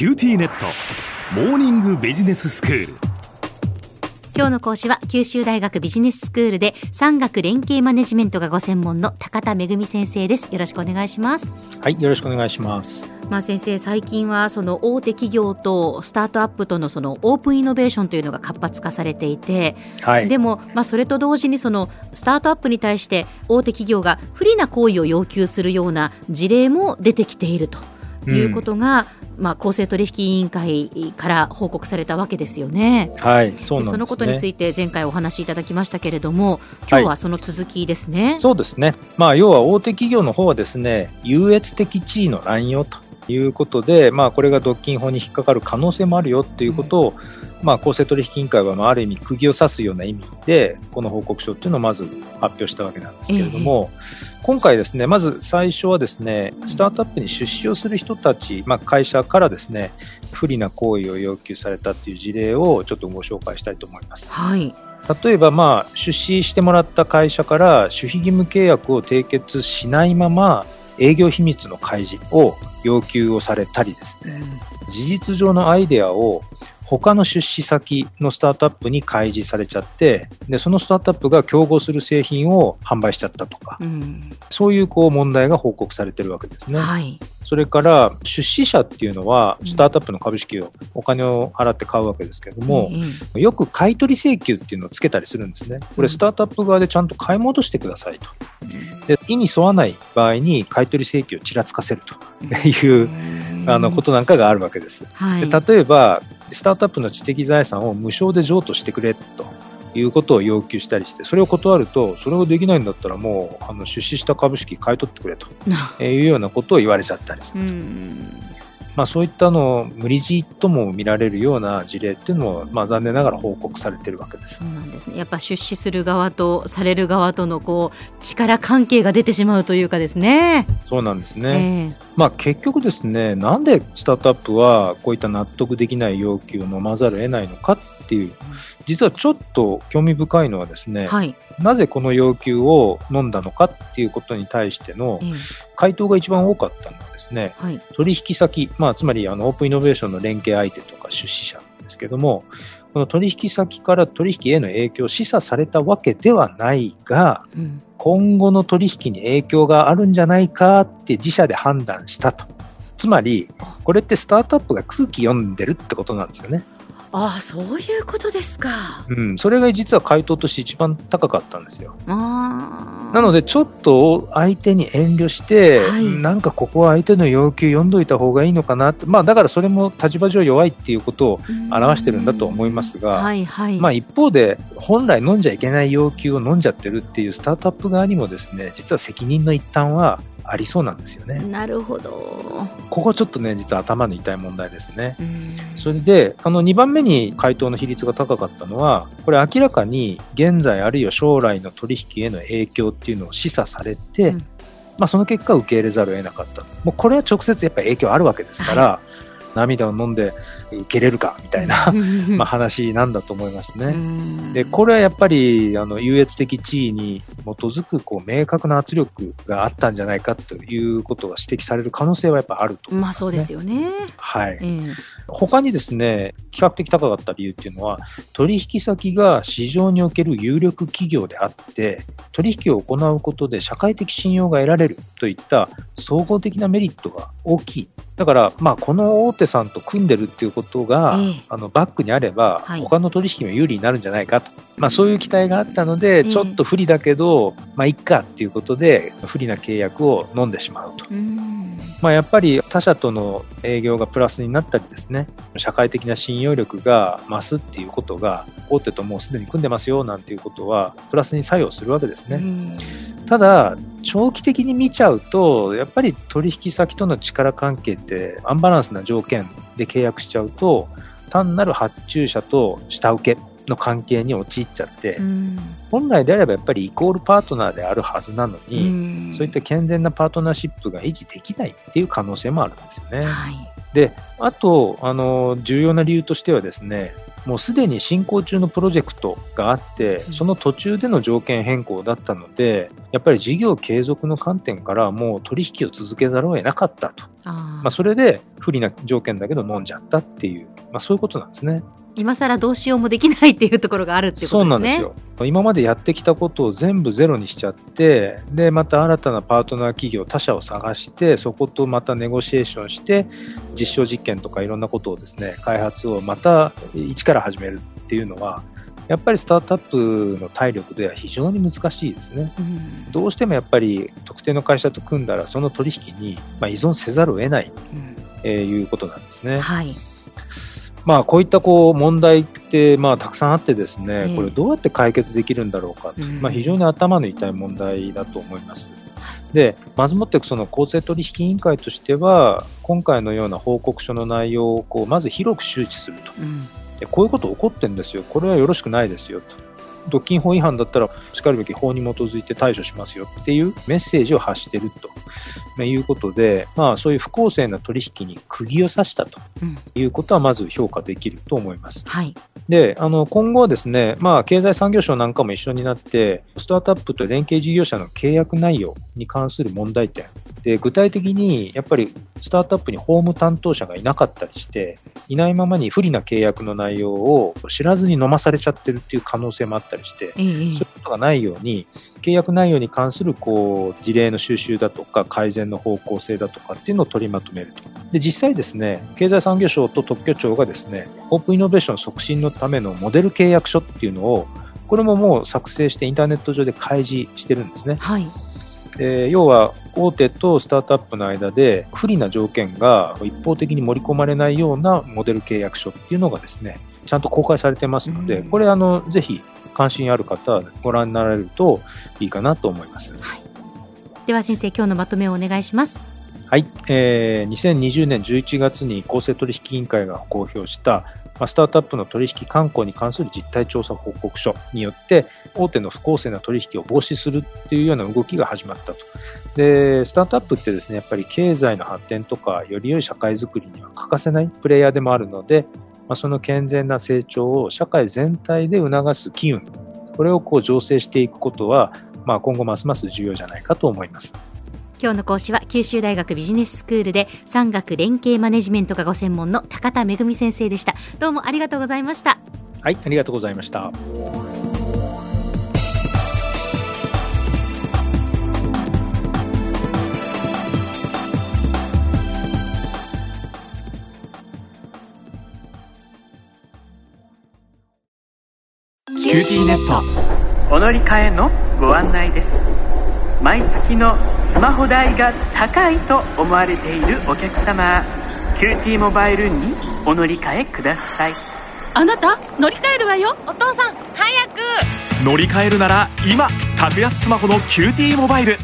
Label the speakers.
Speaker 1: QTnet。モーニングビジネススクール。
Speaker 2: 今日の講師は九州大学ビジネススクールで産学連携マネジメントがご専門の高田仁先生です。よろしくお願いします。
Speaker 3: はいよろしくお願いします。
Speaker 2: まあ先生最近はその大手企業とスタートアップとのそのオープンイノベーションというのが活発化されていて、はい、でもまあそれと同時にそのスタートアップに対して大手企業が不利な行為を要求するような事例も出てきているということが、うん、まあ、公正取引委員会から報告されたわけですよね。
Speaker 3: はい、そ、
Speaker 2: ね、そのことについて前回お話しいただきましたけれども、今日はその続きですね。
Speaker 3: はい、そうですね。まあ、要は大手企業の方はですね、優越的地位の乱用ということで、まあ、これが独禁法に引っかかる可能性もあるよということを、うんまあ、公正取引委員会はまあある意味釘を刺すような意味でこの報告書っていうのをまず発表したわけなんですけれども、えー、今回ですねまず最初はですねスタートアップに出資をする人たち、まあ、会社からですね不利な行為を要求されたっていう事例をちょっとご紹介したいと思います。
Speaker 2: はい。
Speaker 3: 例えば、まあ、出資してもらった会社から守秘義務契約を締結しないまま営業秘密の開示を要求をされたりですね、うん、事実上のアイデアを他の出資先のスタートアップに開示されちゃってでそのスタートアップが競合する製品を販売しちゃったとか、うん、そういうこう問題が報告されてるわけですね。
Speaker 2: はい、
Speaker 3: それから出資者っていうのはスタートアップの株式をお金を払って買うわけですけれども、うん、よく買取請求っていうのをつけたりするんですね。これスタートアップ側でちゃんと買い戻してくださいと。で意に沿わない場合に買取請求をちらつかせるという、あのことなんかがあるわけです。はい、で例えばスタートアップの知的財産を無償で譲渡してくれということを要求したりして、それを断ると、それをできないんだったらもう、あの出資した株式買い取ってくれというようなことを言われちゃったり。する。まあ、そういったの無理強いとも見られるような事例っていうのも、まあ、残念ながら報告されてるわけです。
Speaker 2: そうなんですね。やっぱ出資する側とされる側とのこう力関係が出てしまうというかですね。
Speaker 3: そうなんですね、えー、まあ、結局ですねなんでスタートアップはこういった納得できない要求を飲まざるを得ないのかっていう実はちょっと興味深いのはですね、はい、なぜこの要求を飲んだのかっていうことに対しての回答が一番多かったのはですね、はい、取引先、まあ、つまりあのオープンイノベーションの連携相手とか出資者ですけどもこの取引先から取引への影響を示唆されたわけではないが、うん、今後の取引に影響があるんじゃないかって自社で判断したと。つまり、これってスタートアップが空気読んでるってことなんですよね。
Speaker 2: ああそういうことですか。
Speaker 3: うん、それが実は回答として一番高かったんですよ。なのでちょっと相手に遠慮して、はい、なんかここは相手の要求読んどいた方がいいのかなって、まあだからそれも立場上弱いっていうことを表してるんだと思いますが、はいはい、まあ一方で本来飲んじゃいけない要求を飲んじゃってるっていうスタートアップ側にもですね、実は責任の一端はありそうなんですよね。
Speaker 2: なるほど。
Speaker 3: ここちょっとね、実は頭の痛い問題ですね。それで、あの2番目に回答の比率が高かったのは、これ明らかに現在あるいは将来の取引への影響っていうのを示唆されて、うん、まあ、その結果受け入れざるを得なかった。もうこれは直接やっぱり影響あるわけですから、はい涙を飲んで受けれるかみたいな まあ話なんだと思いますね。でこれはやっぱりあの優越的地位に基づくこう明確な圧力があったんじゃないかということが指摘される可能性はやっぱあると思います、ね、まあそうですよね。はい。えー、他にですね比較的高かった理由っていうのは取引先が市場における有力企業であって取引を行うことで社会的信用が得られるといった総合的なメリットが大きいだから、まあ、この大手さんと組んでるっていうことが、えー、あのバックにあれば、はい、他の取引も有利になるんじゃないかと、まあ、そういう期待があったので、ちょっと不利だけど、まあ、いっかっていうことで、不利な契約を飲んでしまうと。まあ、やっぱり他社との営業がプラスになったりですね、社会的な信用力が増すっていうことが、大手ともうすでに組んでますよなんていうことは、プラスに作用するわけですね。ただ、長期的に見ちゃうと、やっぱり取引先との力関係ってアンバランスな条件で契約しちゃうと、単なる発注者と下請けの関係に陥っちゃって、うん、本来であればやっぱりイコールパートナーであるはずなのに、うん、そういった健全なパートナーシップが維持できないっていう可能性もあるんですよね。はい、で、あと、あの、重要な理由としてはですね、もうすでに進行中のプロジェクトがあって、その途中での条件変更だったので、やっぱり事業継続の観点からもう取引を続けざるを得なかったと。まあ、それで不利な条件だけど飲んじゃったっていう、まあ、そういうことなんですね。
Speaker 2: 今更どうしようもできないっていうところがあるっていうことですね。そうなんですよ。
Speaker 3: 今までやってきたことを全部ゼロにしちゃって、で、また新たなパートナー企業、他社を探して、そことまたネゴシエーションして、実証実験とかいろんなことをですね、開発をまた一から始めるっていうのは、やっぱりスタートアップの体力では非常に難しいですね、うん、どうしてもやっぱり特定の会社と組んだらその取引にま依存せざるを得ない、うん、えー、いうことなんですね。はいまあ、こういったこう問題ってまあたくさんあってですね、これどうやって解決できるんだろうか、うん、まあ、非常に頭の痛い問題だと思います。でまずもってその公正取引委員会としては今回のような報告書の内容をこうまず広く周知すると、うん、こういうこと起こってんですよ、これはよろしくないですよと。独禁法違反だったら、しかるべき法に基づいて対処しますよっていうメッセージを発していると。いうことで、まあ、そういう不公正な取引に釘を刺したということは、まず評価できると思います。うんはい、であの今後はですね、まあ、経済産業省なんかも一緒になって、スタートアップと連携事業者の契約内容に関する問題点で具体的にやっぱりスタートアップに法務担当者がいなかったりしていないままに不利な契約の内容を知らずに飲まされちゃってるっていう可能性もあったりして、そういうことがないように契約内容に関するこう事例の収集だとか改善の方向性だとかっていうのを取りまとめると。で実際ですね経済産業省と特許庁がですねオープンイノベーション促進のためのモデル契約書っていうのをこれももう作成してインターネット上で開示してるんですね。はいえー、要は大手とスタートアップの間で不利な条件が一方的に盛り込まれないようなモデル契約書っていうのがですねちゃんと公開されてますので、これあのぜひ関心ある方ご覧になられるといいかなと思います、はい、
Speaker 2: では先生今日のまとめをお願いします。
Speaker 3: はい、えー、2020年11月に公正取引委員会が公表したま、スタートアップの取引慣行に関する実態調査報告書によって、大手の不公正な取引を防止するっていうような動きが始まったと。で、スタートアップってですね、やっぱり経済の発展とか、より良い社会づくりには欠かせないプレイヤーでもあるので、まあ、その健全な成長を社会全体で促す機運、これをこう醸成していくことは、まあ、今後ますます重要じゃないかと思います。
Speaker 2: 今日の講師は九州大学ビジネススクールで産学連携マネジメントがご専門の高田恵先生でした。どうもありがとうございました。
Speaker 3: はいありがとうございました。
Speaker 1: QT net。
Speaker 4: お乗り換えのご案内です。毎月のスマホ代が高いと思われているお客様QTモバイルにお乗り換えください。
Speaker 5: あなた乗り換えるわよ。
Speaker 6: お父さん早く。
Speaker 1: 乗り換えるなら今格安スマホの QTモバイル